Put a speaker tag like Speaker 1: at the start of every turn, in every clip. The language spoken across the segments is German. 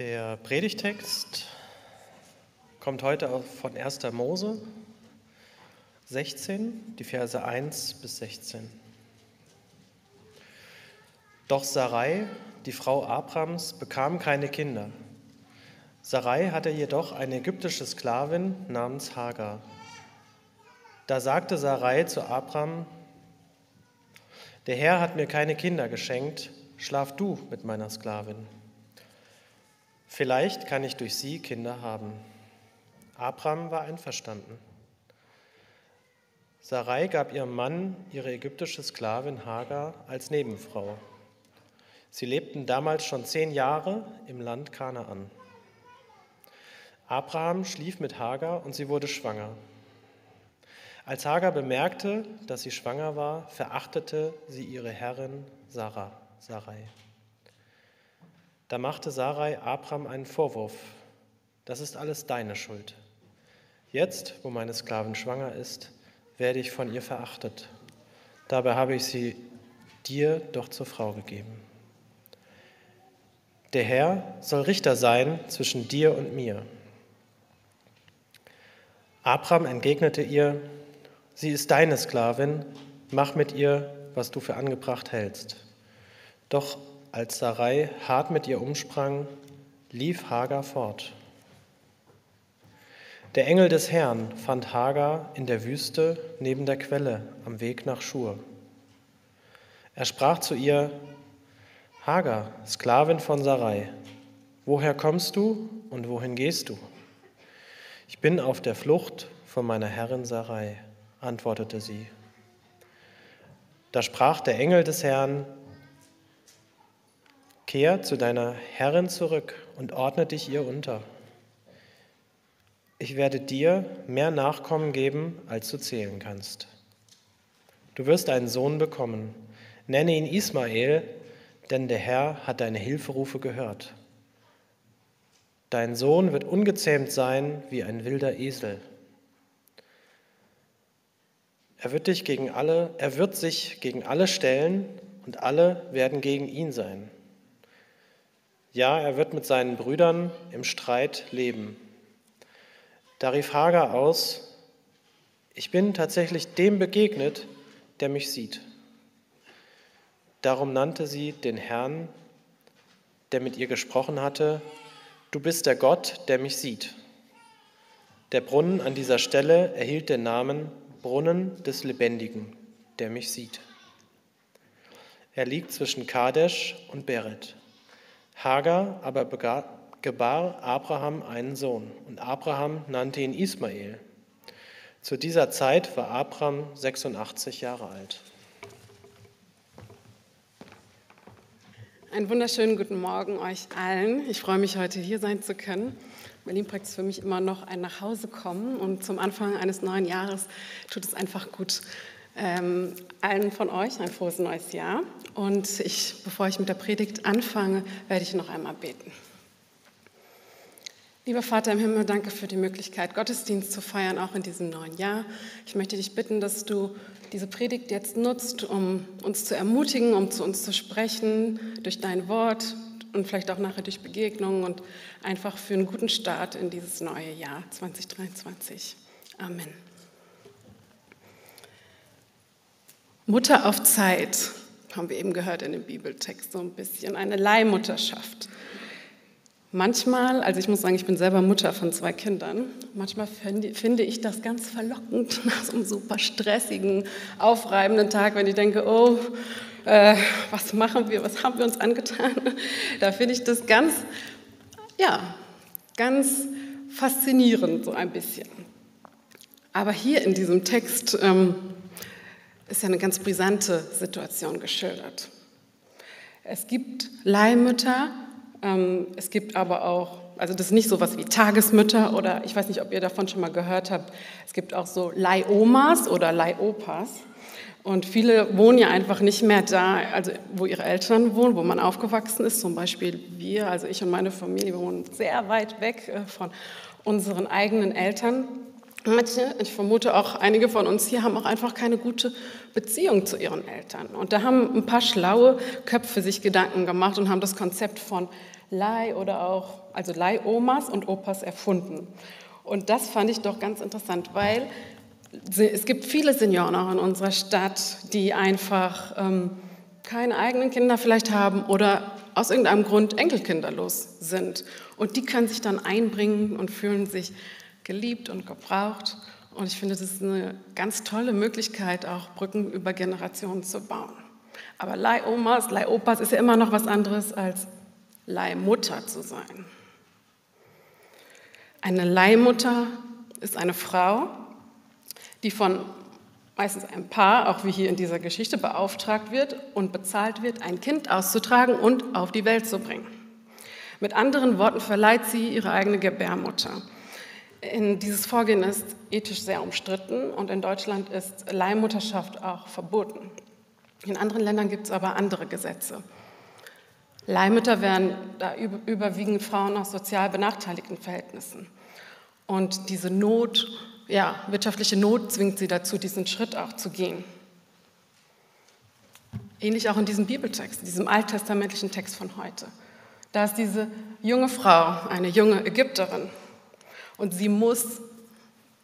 Speaker 1: Der Predigtext kommt heute von 1. Mose 16, die Verse 1 bis 16. Doch Sarai, die Frau Abrams, bekam keine Kinder. Sarai hatte jedoch eine ägyptische Sklavin namens Hagar. Da sagte Sarai zu Abram, der Herr hat mir keine Kinder geschenkt, schlaf du mit meiner Sklavin. Vielleicht kann ich durch sie Kinder haben. Abram war einverstanden. Sarai gab ihrem Mann ihre ägyptische Sklavin Hagar als Nebenfrau. Sie lebten damals schon zehn Jahre im Land Kanaan. Abraham schlief mit Hagar und sie wurde schwanger. Als Hagar bemerkte, dass sie schwanger war, verachtete sie ihre Herrin Sarah, Sarai. Da machte Sarai Abraham einen Vorwurf. Das ist alles deine Schuld. Jetzt, wo meine Sklavin schwanger ist, werde ich von ihr verachtet. Dabei habe ich sie dir doch zur Frau gegeben. Der Herr soll Richter sein zwischen dir und mir. Abraham entgegnete ihr, sie ist deine Sklavin, mach mit ihr, was du für angebracht hältst. Doch als Sarai hart mit ihr umsprang, lief Hagar fort. Der Engel des Herrn fand Hagar in der Wüste neben der Quelle am Weg nach Schur. Er sprach zu ihr, Hagar, Sklavin von Sarai, woher kommst du und wohin gehst du? Ich bin auf der Flucht von meiner Herrin Sarai, antwortete sie. Da sprach der Engel des Herrn, Kehr zu deiner Herrin zurück und ordne dich ihr unter. Ich werde dir mehr Nachkommen geben, als du zählen kannst. Du wirst einen Sohn bekommen. Nenne ihn Ismael, denn der Herr hat deine Hilferufe gehört. Dein Sohn wird ungezähmt sein wie ein wilder Esel. Er wird, dich gegen alle, er wird sich gegen alle stellen und alle werden gegen ihn sein. Ja, er wird mit seinen Brüdern im Streit leben. Da rief Hagar aus, ich bin tatsächlich dem begegnet, der mich sieht. Darum nannte sie den Herrn, der mit ihr gesprochen hatte, du bist der Gott, der mich sieht. Der Brunnen an dieser Stelle erhielt den Namen Brunnen des Lebendigen, der mich sieht. Er liegt zwischen Kadesh und Beret. Hagar aber gebar Abraham einen Sohn und Abraham nannte ihn Ismael. Zu dieser Zeit war Abraham 86 Jahre alt.
Speaker 2: Einen wunderschönen guten Morgen euch allen. Ich freue mich, heute hier sein zu können. Berlin-Projekt ist für mich immer noch ein Nachhausekommen und zum Anfang eines neuen Jahres tut es einfach gut, ähm, allen von euch ein frohes neues Jahr. Und ich, bevor ich mit der Predigt anfange, werde ich noch einmal beten. Lieber Vater im Himmel, danke für die Möglichkeit, Gottesdienst zu feiern, auch in diesem neuen Jahr. Ich möchte dich bitten, dass du diese Predigt jetzt nutzt, um uns zu ermutigen, um zu uns zu sprechen, durch dein Wort und vielleicht auch nachher durch Begegnungen und einfach für einen guten Start in dieses neue Jahr 2023. Amen. Mutter auf Zeit, haben wir eben gehört in dem Bibeltext, so ein bisschen eine Leihmutterschaft. Manchmal, also ich muss sagen, ich bin selber Mutter von zwei Kindern, manchmal finde ich das ganz verlockend nach so einem super stressigen, aufreibenden Tag, wenn ich denke, oh, äh, was machen wir, was haben wir uns angetan? Da finde ich das ganz, ja, ganz faszinierend so ein bisschen. Aber hier in diesem Text ähm, ist ja eine ganz brisante Situation geschildert. Es gibt Leihmütter, ähm, es gibt aber auch, also das ist nicht so was wie Tagesmütter oder ich weiß nicht, ob ihr davon schon mal gehört habt, es gibt auch so Leihomas oder Leihopas. Und viele wohnen ja einfach nicht mehr da, also wo ihre Eltern wohnen, wo man aufgewachsen ist. Zum Beispiel wir, also ich und meine Familie, wohnen sehr weit weg äh, von unseren eigenen Eltern. Manche, ich vermute auch einige von uns hier, haben auch einfach keine gute Beziehung zu ihren Eltern. Und da haben ein paar schlaue Köpfe sich Gedanken gemacht und haben das Konzept von Leih oder auch, also Leihomas und Opas erfunden. Und das fand ich doch ganz interessant, weil es gibt viele Senioren auch in unserer Stadt, die einfach ähm, keine eigenen Kinder vielleicht haben oder aus irgendeinem Grund enkelkinderlos sind. Und die können sich dann einbringen und fühlen sich geliebt und gebraucht. Und ich finde, das ist eine ganz tolle Möglichkeit, auch Brücken über Generationen zu bauen. Aber Leihomas, Leihopas ist ja immer noch was anderes als Leihmutter zu sein. Eine Leihmutter ist eine Frau, die von meistens einem Paar, auch wie hier in dieser Geschichte, beauftragt wird und bezahlt wird, ein Kind auszutragen und auf die Welt zu bringen. Mit anderen Worten verleiht sie ihre eigene Gebärmutter. In dieses Vorgehen ist ethisch sehr umstritten und in Deutschland ist Leihmutterschaft auch verboten. In anderen Ländern gibt es aber andere Gesetze. Leihmütter werden da überwiegend Frauen aus sozial benachteiligten Verhältnissen. Und diese Not ja, wirtschaftliche Not zwingt sie dazu, diesen Schritt auch zu gehen. Ähnlich auch in diesem Bibeltext, diesem alttestamentlichen Text von heute. Da ist diese junge Frau, eine junge Ägypterin, und sie muss,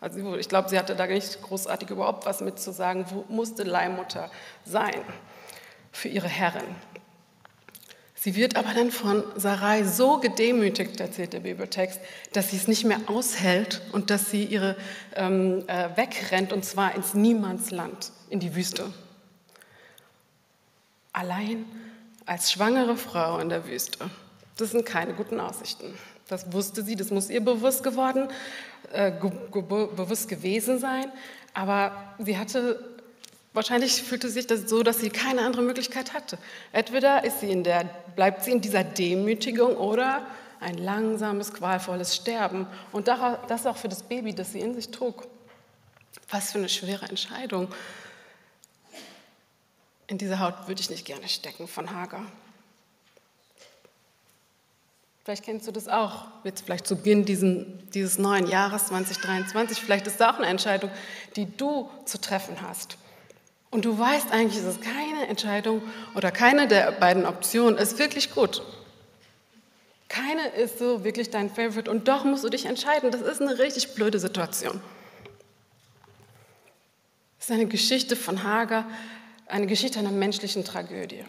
Speaker 2: also ich glaube, sie hatte da nicht großartig überhaupt was mitzusagen, musste Leihmutter sein für ihre Herrin. Sie wird aber dann von Sarai so gedemütigt, erzählt der Bibeltext, dass sie es nicht mehr aushält und dass sie ihre ähm, äh, wegrennt und zwar ins Niemandsland, in die Wüste. Allein als schwangere Frau in der Wüste. Das sind keine guten Aussichten. Das wusste sie, das muss ihr bewusst geworden, äh, ge ge bewusst gewesen sein. Aber sie hatte Wahrscheinlich fühlte sich das so, dass sie keine andere Möglichkeit hatte. Entweder ist sie in der, bleibt sie in dieser Demütigung oder ein langsames, qualvolles Sterben. Und das auch für das Baby, das sie in sich trug. Was für eine schwere Entscheidung. In dieser Haut würde ich nicht gerne stecken von Hager. Vielleicht kennst du das auch, jetzt vielleicht zu Beginn diesen, dieses neuen Jahres 2023. Vielleicht ist das auch eine Entscheidung, die du zu treffen hast. Und du weißt eigentlich, ist keine Entscheidung oder keine der beiden Optionen ist wirklich gut. Keine ist so wirklich dein Favorite und doch musst du dich entscheiden. Das ist eine richtig blöde Situation. Das ist eine Geschichte von Hager, eine Geschichte einer menschlichen Tragödie.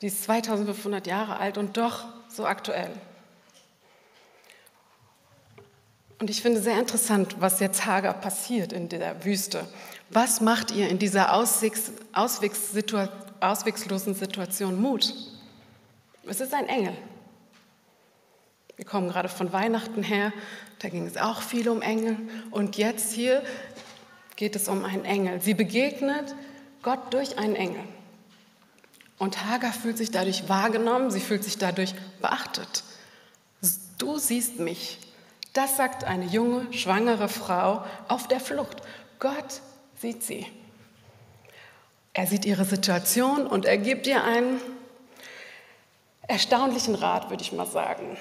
Speaker 2: Die ist 2500 Jahre alt und doch so aktuell. Und ich finde sehr interessant, was jetzt Hager passiert in der Wüste. Was macht ihr in dieser Auswegs, Auswegs, auswegslosen Situation Mut? Es ist ein Engel. Wir kommen gerade von Weihnachten her, da ging es auch viel um Engel. Und jetzt hier geht es um einen Engel. Sie begegnet Gott durch einen Engel. Und Hagar fühlt sich dadurch wahrgenommen, sie fühlt sich dadurch beachtet. Du siehst mich. Das sagt eine junge, schwangere Frau auf der Flucht. Gott sieht sie. Er sieht ihre Situation und er gibt ihr einen erstaunlichen Rat, würde ich mal sagen.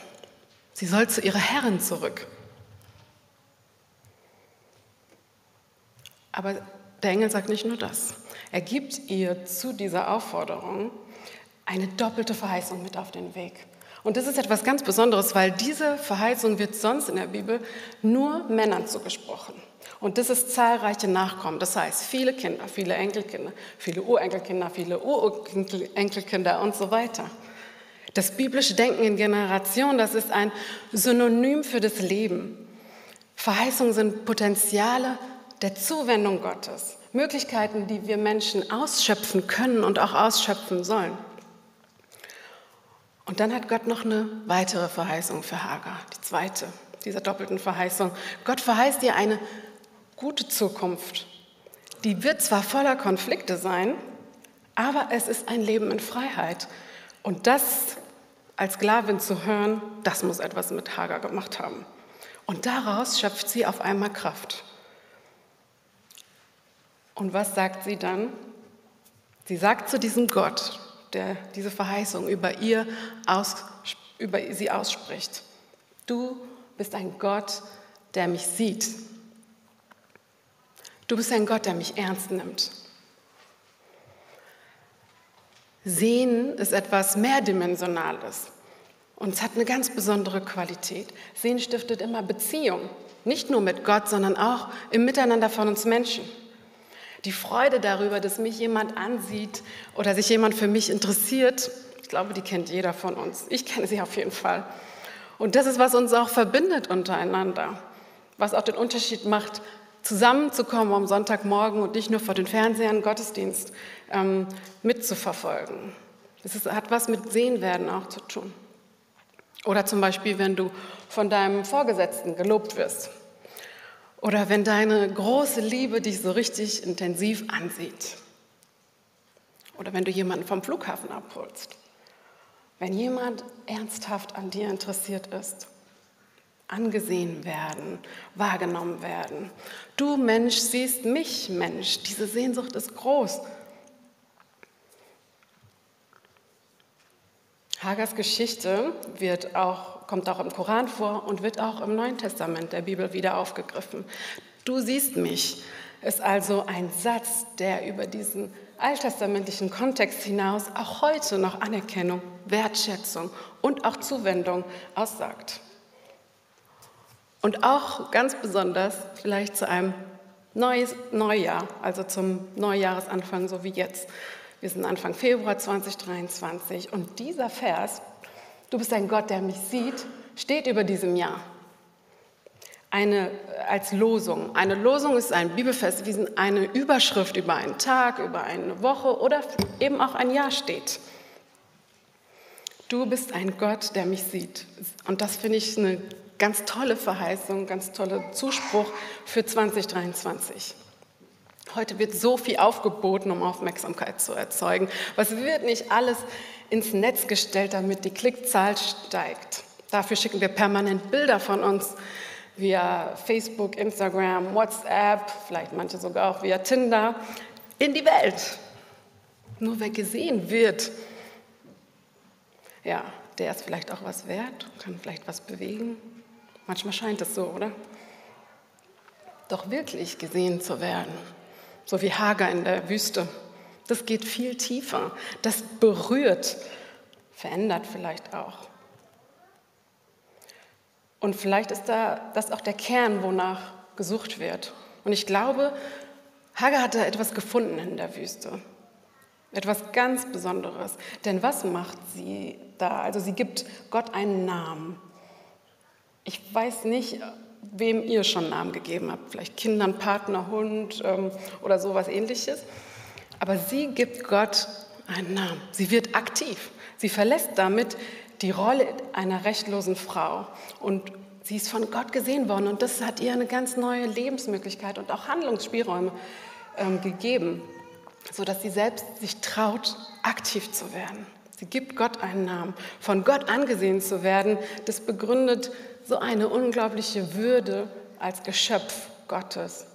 Speaker 2: Sie soll zu ihrer Herrin zurück. Aber der Engel sagt nicht nur das. Er gibt ihr zu dieser Aufforderung eine doppelte Verheißung mit auf den Weg. Und das ist etwas ganz Besonderes, weil diese Verheißung wird sonst in der Bibel nur Männern zugesprochen. Und das ist zahlreiche Nachkommen. Das heißt, viele Kinder, viele Enkelkinder, viele Urenkelkinder, viele Urenkelkinder und so weiter. Das biblische Denken in Generationen, das ist ein Synonym für das Leben. Verheißungen sind Potenziale der Zuwendung Gottes, Möglichkeiten, die wir Menschen ausschöpfen können und auch ausschöpfen sollen. Und dann hat Gott noch eine weitere Verheißung für Hagar, die zweite dieser doppelten Verheißung. Gott verheißt ihr eine gute Zukunft. Die wird zwar voller Konflikte sein, aber es ist ein Leben in Freiheit. Und das als Sklavin zu hören, das muss etwas mit Hagar gemacht haben. Und daraus schöpft sie auf einmal Kraft. Und was sagt sie dann? Sie sagt zu diesem Gott, der diese Verheißung über, ihr aus, über sie ausspricht, du bist ein Gott, der mich sieht. Du bist ein Gott, der mich ernst nimmt. Sehen ist etwas Mehrdimensionales. Und es hat eine ganz besondere Qualität. Sehen stiftet immer Beziehung. Nicht nur mit Gott, sondern auch im Miteinander von uns Menschen. Die Freude darüber, dass mich jemand ansieht oder sich jemand für mich interessiert, ich glaube, die kennt jeder von uns. Ich kenne sie auf jeden Fall. Und das ist, was uns auch verbindet untereinander. Was auch den Unterschied macht, zusammenzukommen am Sonntagmorgen und nicht nur vor den Fernsehern Gottesdienst ähm, mitzuverfolgen. Es hat was mit Sehenwerden auch zu tun. Oder zum Beispiel, wenn du von deinem Vorgesetzten gelobt wirst. Oder wenn deine große Liebe dich so richtig intensiv ansieht. Oder wenn du jemanden vom Flughafen abholst. Wenn jemand ernsthaft an dir interessiert ist. Angesehen werden, wahrgenommen werden. Du Mensch siehst mich Mensch. Diese Sehnsucht ist groß. Hagers Geschichte wird auch, kommt auch im Koran vor und wird auch im Neuen Testament der Bibel wieder aufgegriffen. Du siehst mich ist also ein Satz, der über diesen alttestamentlichen Kontext hinaus auch heute noch Anerkennung, Wertschätzung und auch Zuwendung aussagt. Und auch ganz besonders vielleicht zu einem neues Neujahr, also zum Neujahresanfang, so wie jetzt. Wir sind Anfang Februar 2023 und dieser Vers, du bist ein Gott, der mich sieht, steht über diesem Jahr. Eine, als Losung. Eine Losung ist ein Bibelvers, wie eine Überschrift über einen Tag, über eine Woche oder eben auch ein Jahr steht. Du bist ein Gott, der mich sieht. Und das finde ich eine ganz tolle Verheißung, ganz toller Zuspruch für 2023. Heute wird so viel aufgeboten, um Aufmerksamkeit zu erzeugen. Was wird nicht alles ins Netz gestellt, damit die Klickzahl steigt? Dafür schicken wir permanent Bilder von uns via Facebook, Instagram, WhatsApp, vielleicht manche sogar auch via Tinder, in die Welt. Nur wer gesehen wird, ja, der ist vielleicht auch was wert, kann vielleicht was bewegen. Manchmal scheint es so, oder? Doch wirklich gesehen zu werden so wie Hager in der Wüste. Das geht viel tiefer. Das berührt, verändert vielleicht auch. Und vielleicht ist da das auch der Kern, wonach gesucht wird. Und ich glaube, Hager hat da etwas gefunden in der Wüste. Etwas ganz Besonderes. Denn was macht sie da? Also sie gibt Gott einen Namen. Ich weiß nicht, wem ihr schon Namen gegeben habt, vielleicht Kindern, Partner, Hund ähm, oder sowas ähnliches. Aber sie gibt Gott einen Namen. Sie wird aktiv. Sie verlässt damit die Rolle einer rechtlosen Frau und sie ist von Gott gesehen worden und das hat ihr eine ganz neue Lebensmöglichkeit und auch Handlungsspielräume ähm, gegeben, sodass sie selbst sich traut, aktiv zu werden. Sie gibt Gott einen Namen. Von Gott angesehen zu werden, das begründet so eine unglaubliche Würde als Geschöpf Gottes.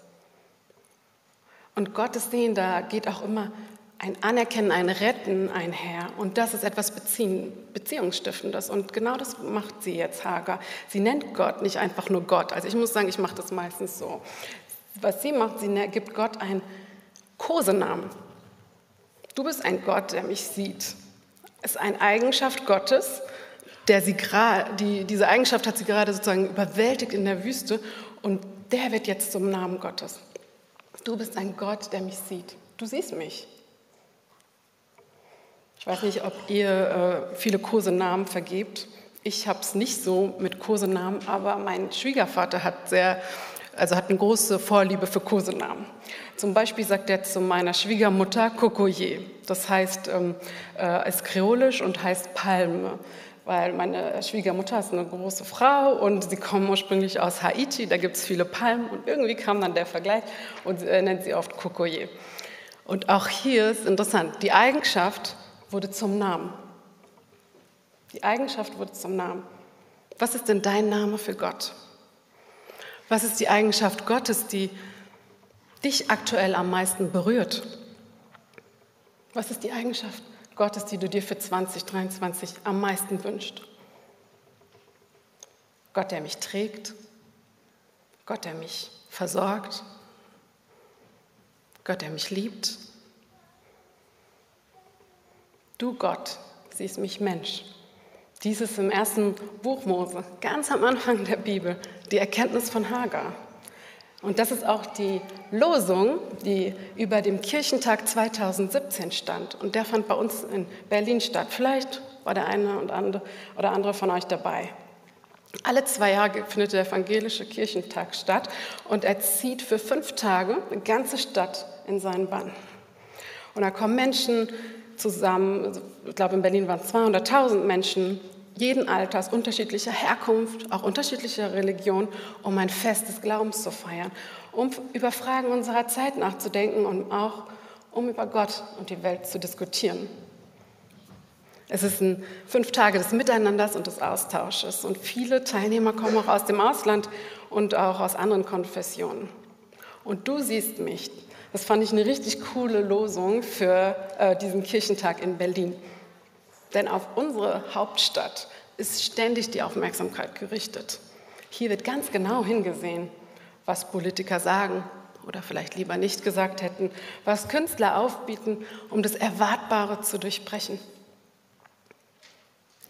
Speaker 2: Und Gottes Sehen, da geht auch immer ein Anerkennen, ein Retten einher. Und das ist etwas Beziehung, Beziehungsstiftendes. Und genau das macht sie jetzt, Hager. Sie nennt Gott nicht einfach nur Gott. Also ich muss sagen, ich mache das meistens so. Was sie macht, sie gibt Gott einen Kosenamen. Du bist ein Gott, der mich sieht. Es ist eine Eigenschaft Gottes, der sie die, diese Eigenschaft hat sie gerade sozusagen überwältigt in der Wüste und der wird jetzt zum Namen Gottes. Du bist ein Gott, der mich sieht. Du siehst mich. Ich weiß nicht, ob ihr äh, viele Kosenamen vergebt. Ich habe es nicht so mit Kosenamen, aber mein Schwiegervater hat sehr, also hat eine große Vorliebe für Kosenamen. Zum Beispiel sagt er zu meiner Schwiegermutter Cocoyer. Das heißt, ähm, äh, ist kreolisch und heißt Palme weil meine Schwiegermutter ist eine große Frau und sie kommen ursprünglich aus Haiti, da gibt es viele Palmen und irgendwie kam dann der Vergleich und er nennt sie oft Cocoyer. Und auch hier ist interessant, die Eigenschaft wurde zum Namen. Die Eigenschaft wurde zum Namen. Was ist denn dein Name für Gott? Was ist die Eigenschaft Gottes, die dich aktuell am meisten berührt? Was ist die Eigenschaft Gottes, die du dir für 2023 am meisten wünschst. Gott, der mich trägt, Gott, der mich versorgt, Gott, der mich liebt. Du Gott siehst mich Mensch. Dies ist im ersten Buch Mose, ganz am Anfang der Bibel, die Erkenntnis von Hagar. Und das ist auch die Losung, die über dem Kirchentag 2017 stand. Und der fand bei uns in Berlin statt. Vielleicht war der eine oder andere von euch dabei. Alle zwei Jahre findet der evangelische Kirchentag statt und er zieht für fünf Tage eine ganze Stadt in seinen Bann. Und da kommen Menschen zusammen, ich glaube in Berlin waren es 200.000 Menschen, jeden Alters, unterschiedlicher Herkunft, auch unterschiedlicher Religion, um ein Fest des Glaubens zu feiern, um über Fragen unserer Zeit nachzudenken und auch um über Gott und die Welt zu diskutieren. Es ist ein fünf Tage des Miteinanders und des Austausches und viele Teilnehmer kommen auch aus dem Ausland und auch aus anderen Konfessionen. Und du siehst mich, das fand ich eine richtig coole Losung für äh, diesen Kirchentag in Berlin. Denn auf unsere Hauptstadt ist ständig die Aufmerksamkeit gerichtet. Hier wird ganz genau hingesehen, was Politiker sagen oder vielleicht lieber nicht gesagt hätten, was Künstler aufbieten, um das Erwartbare zu durchbrechen.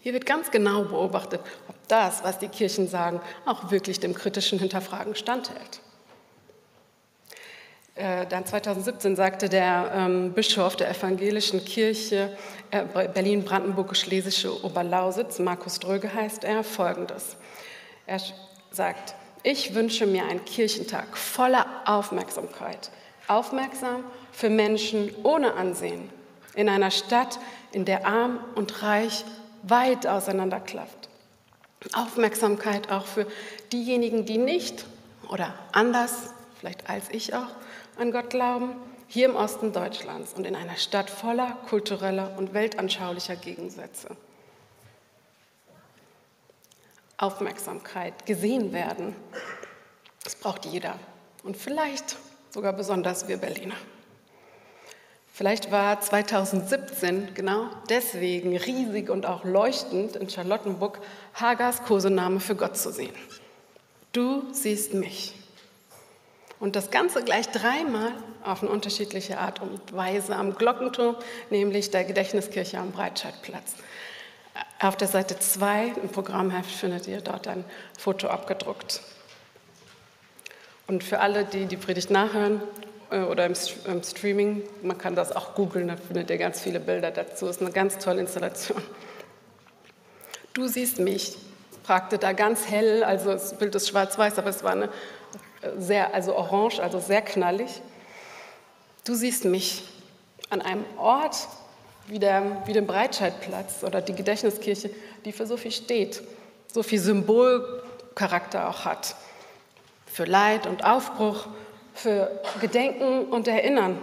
Speaker 2: Hier wird ganz genau beobachtet, ob das, was die Kirchen sagen, auch wirklich dem kritischen Hinterfragen standhält. Äh, dann 2017 sagte der ähm, Bischof der evangelischen Kirche äh, Berlin-Brandenburg-Schlesische Oberlausitz, Markus Dröge heißt er, folgendes. Er sagt, ich wünsche mir einen Kirchentag voller Aufmerksamkeit, aufmerksam für Menschen ohne Ansehen, in einer Stadt, in der arm und reich weit auseinanderklafft. Aufmerksamkeit auch für diejenigen, die nicht oder anders, vielleicht als ich auch, an Gott glauben, hier im Osten Deutschlands und in einer Stadt voller kultureller und weltanschaulicher Gegensätze. Aufmerksamkeit, gesehen werden, das braucht jeder und vielleicht sogar besonders wir Berliner. Vielleicht war 2017 genau deswegen riesig und auch leuchtend in Charlottenburg Hagers Kosename für Gott zu sehen. Du siehst mich. Und das Ganze gleich dreimal auf eine unterschiedliche Art und Weise am Glockenturm, nämlich der Gedächtniskirche am Breitscheidplatz. Auf der Seite 2 im Programmheft findet ihr dort ein Foto abgedruckt. Und für alle, die die Predigt nachhören äh, oder im, Streaming, man kann das auch googeln, da findet ihr ganz viele Bilder dazu. Ist eine ganz tolle Installation. Du siehst mich, fragte da ganz hell, also das Bild ist schwarz-weiß, aber es war eine sehr, also orange, also sehr knallig. Du siehst mich an einem Ort wie, der, wie dem Breitscheidplatz oder die Gedächtniskirche, die für so viel steht, so viel Symbolcharakter auch hat. Für Leid und Aufbruch, für Gedenken und Erinnern.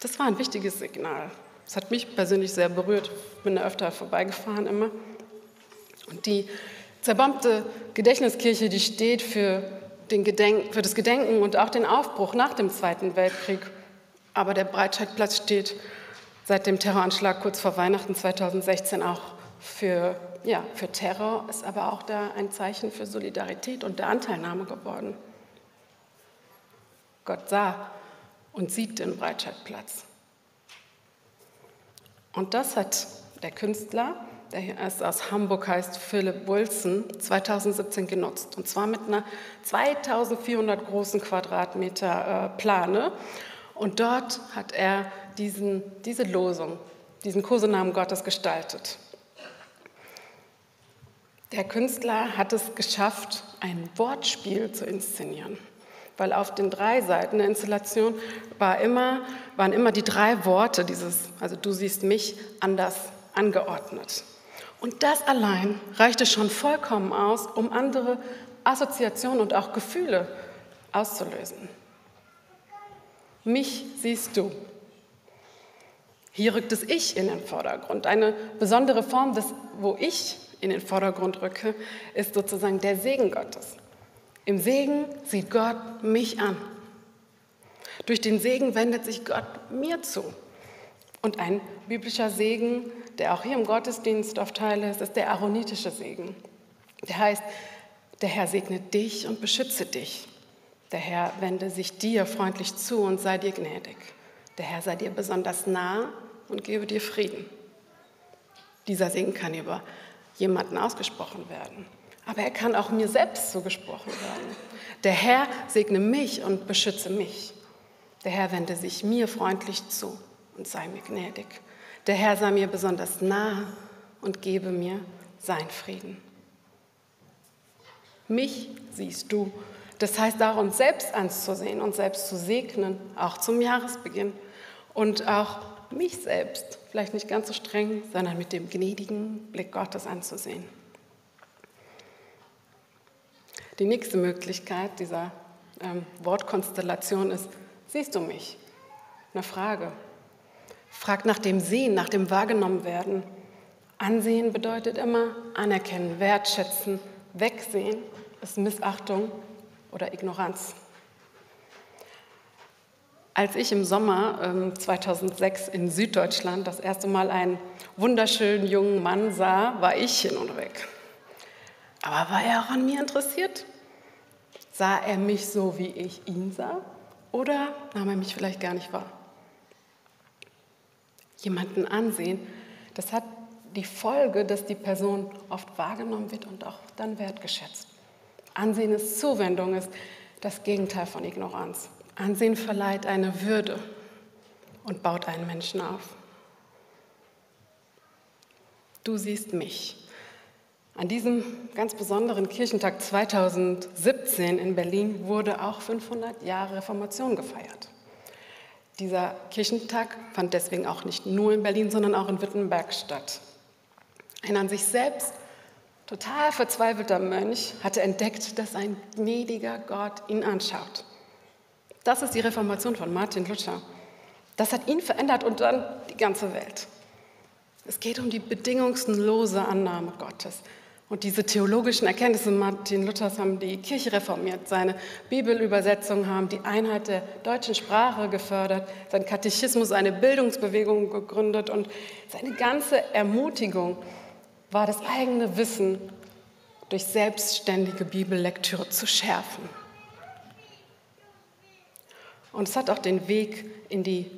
Speaker 2: Das war ein wichtiges Signal. Das hat mich persönlich sehr berührt. Ich bin da öfter vorbeigefahren immer. Und die zerbombte Gedächtniskirche, die steht für den Gedenk, für das Gedenken und auch den Aufbruch nach dem Zweiten Weltkrieg. Aber der Breitscheidplatz steht seit dem Terroranschlag kurz vor Weihnachten 2016 auch für, ja, für Terror, ist aber auch da ein Zeichen für Solidarität und der Anteilnahme geworden. Gott sah und sieht den Breitscheidplatz. Und das hat der Künstler der ist aus Hamburg heißt Philip Wilson, 2017 genutzt. Und zwar mit einer 2400 großen Quadratmeter äh, Plane. Und dort hat er diesen, diese Losung, diesen Kosenamen Gottes gestaltet. Der Künstler hat es geschafft, ein Wortspiel zu inszenieren. Weil auf den drei Seiten der Installation war immer, waren immer die drei Worte dieses, also du siehst mich, anders angeordnet. Und das allein reichte schon vollkommen aus, um andere Assoziationen und auch Gefühle auszulösen. Mich siehst du. Hier rückt das Ich in den Vordergrund. Eine besondere Form des, wo ich in den Vordergrund rücke, ist sozusagen der Segen Gottes. Im Segen sieht Gott mich an. Durch den Segen wendet sich Gott mir zu. Und ein biblischer Segen der auch hier im Gottesdienst oft Teil ist, ist der aaronitische Segen. Der heißt, der Herr segne dich und beschütze dich. Der Herr wende sich dir freundlich zu und sei dir gnädig. Der Herr sei dir besonders nah und gebe dir Frieden. Dieser Segen kann über jemanden ausgesprochen werden. Aber er kann auch mir selbst zugesprochen werden. Der Herr segne mich und beschütze mich. Der Herr wende sich mir freundlich zu und sei mir gnädig. Der Herr sei mir besonders nahe und gebe mir sein Frieden. Mich siehst du. Das heißt auch, uns selbst anzusehen und selbst zu segnen, auch zum Jahresbeginn. Und auch mich selbst, vielleicht nicht ganz so streng, sondern mit dem gnädigen Blick Gottes anzusehen. Die nächste Möglichkeit dieser ähm, Wortkonstellation ist, siehst du mich? Eine Frage. Frag nach dem Sehen, nach dem Wahrgenommenwerden. Ansehen bedeutet immer anerkennen, wertschätzen, wegsehen ist Missachtung oder Ignoranz. Als ich im Sommer 2006 ähm, in Süddeutschland das erste Mal einen wunderschönen jungen Mann sah, war ich hin und weg. Aber war er auch an mir interessiert? Sah er mich so, wie ich ihn sah? Oder nahm er mich vielleicht gar nicht wahr? Jemanden ansehen, das hat die Folge, dass die Person oft wahrgenommen wird und auch dann wertgeschätzt. Ansehen ist Zuwendung, ist das Gegenteil von Ignoranz. Ansehen verleiht eine Würde und baut einen Menschen auf. Du siehst mich. An diesem ganz besonderen Kirchentag 2017 in Berlin wurde auch 500 Jahre Reformation gefeiert. Dieser Kirchentag fand deswegen auch nicht nur in Berlin, sondern auch in Wittenberg statt. Ein an sich selbst total verzweifelter Mönch hatte entdeckt, dass ein gnädiger Gott ihn anschaut. Das ist die Reformation von Martin Luther. Das hat ihn verändert und dann die ganze Welt. Es geht um die bedingungslose Annahme Gottes. Und diese theologischen Erkenntnisse Martin Luthers haben die Kirche reformiert. Seine Bibelübersetzungen haben die Einheit der deutschen Sprache gefördert. Sein Katechismus eine Bildungsbewegung gegründet und seine ganze Ermutigung war das eigene Wissen durch selbstständige Bibellektüre zu schärfen. Und es hat auch den Weg in die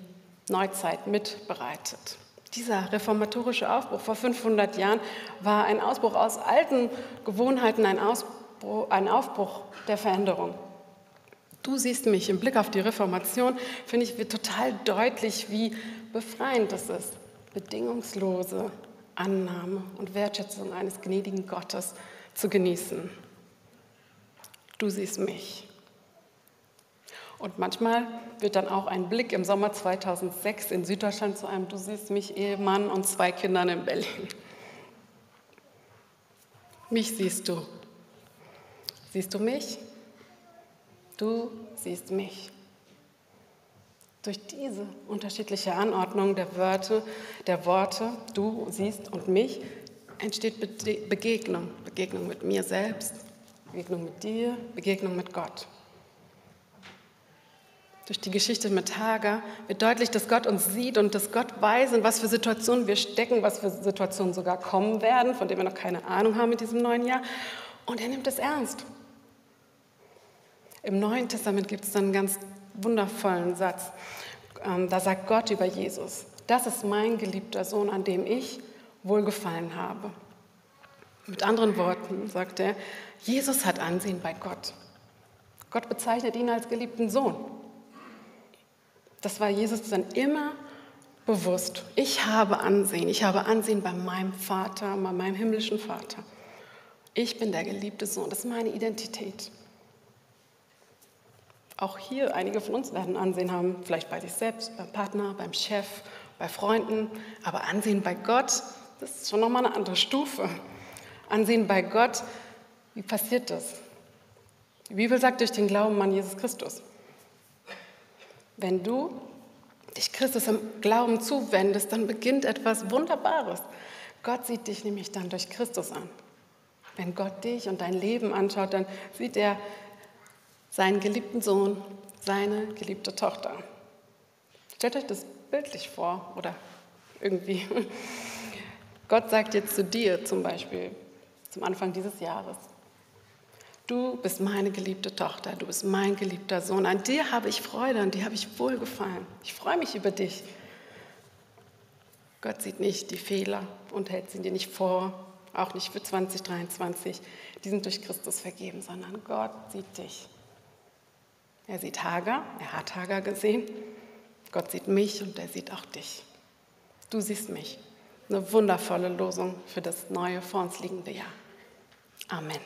Speaker 2: Neuzeit mitbereitet. Dieser reformatorische Aufbruch vor 500 Jahren war ein Ausbruch aus alten Gewohnheiten, ein, Ausbruch, ein Aufbruch der Veränderung. Du siehst mich im Blick auf die Reformation, finde ich, wird total deutlich, wie befreiend es ist. Bedingungslose Annahme und Wertschätzung eines gnädigen Gottes zu genießen. Du siehst mich. Und manchmal wird dann auch ein Blick im Sommer 2006 in Süddeutschland zu einem Du siehst mich, Ehemann und zwei Kindern in Berlin. Mich siehst du. Siehst du mich? Du siehst mich. Durch diese unterschiedliche Anordnung der Wörter, der Worte, du siehst und mich, entsteht Begegnung. Begegnung mit mir selbst, Begegnung mit dir, Begegnung mit Gott. Durch die Geschichte mit Hagar wird deutlich, dass Gott uns sieht und dass Gott weiß, in was für Situationen wir stecken, was für Situationen sogar kommen werden, von denen wir noch keine Ahnung haben mit diesem neuen Jahr. Und er nimmt es ernst. Im Neuen Testament gibt es dann einen ganz wundervollen Satz. Ähm, da sagt Gott über Jesus, das ist mein geliebter Sohn, an dem ich wohlgefallen habe. Mit anderen Worten sagt er, Jesus hat Ansehen bei Gott. Gott bezeichnet ihn als geliebten Sohn. Das war Jesus dann immer bewusst. Ich habe Ansehen. Ich habe Ansehen bei meinem Vater, bei meinem himmlischen Vater. Ich bin der geliebte Sohn. Das ist meine Identität. Auch hier, einige von uns werden Ansehen haben, vielleicht bei sich selbst, beim Partner, beim Chef, bei Freunden. Aber Ansehen bei Gott, das ist schon nochmal eine andere Stufe. Ansehen bei Gott, wie passiert das? Die Bibel sagt durch den Glauben an Jesus Christus. Wenn du dich Christus im Glauben zuwendest, dann beginnt etwas Wunderbares. Gott sieht dich nämlich dann durch Christus an. Wenn Gott dich und dein Leben anschaut, dann sieht er seinen geliebten Sohn, seine geliebte Tochter. Stellt euch das bildlich vor oder irgendwie. Gott sagt jetzt zu dir zum Beispiel zum Anfang dieses Jahres, Du bist meine geliebte Tochter, du bist mein geliebter Sohn. An dir habe ich Freude, an dir habe ich Wohlgefallen. Ich freue mich über dich. Gott sieht nicht die Fehler und hält sie dir nicht vor auch nicht für 2023, die sind durch Christus vergeben, sondern Gott sieht dich. Er sieht Hager, er hat Hager gesehen. Gott sieht mich und er sieht auch dich. Du siehst mich. Eine wundervolle Losung für das neue vor uns liegende Jahr. Amen.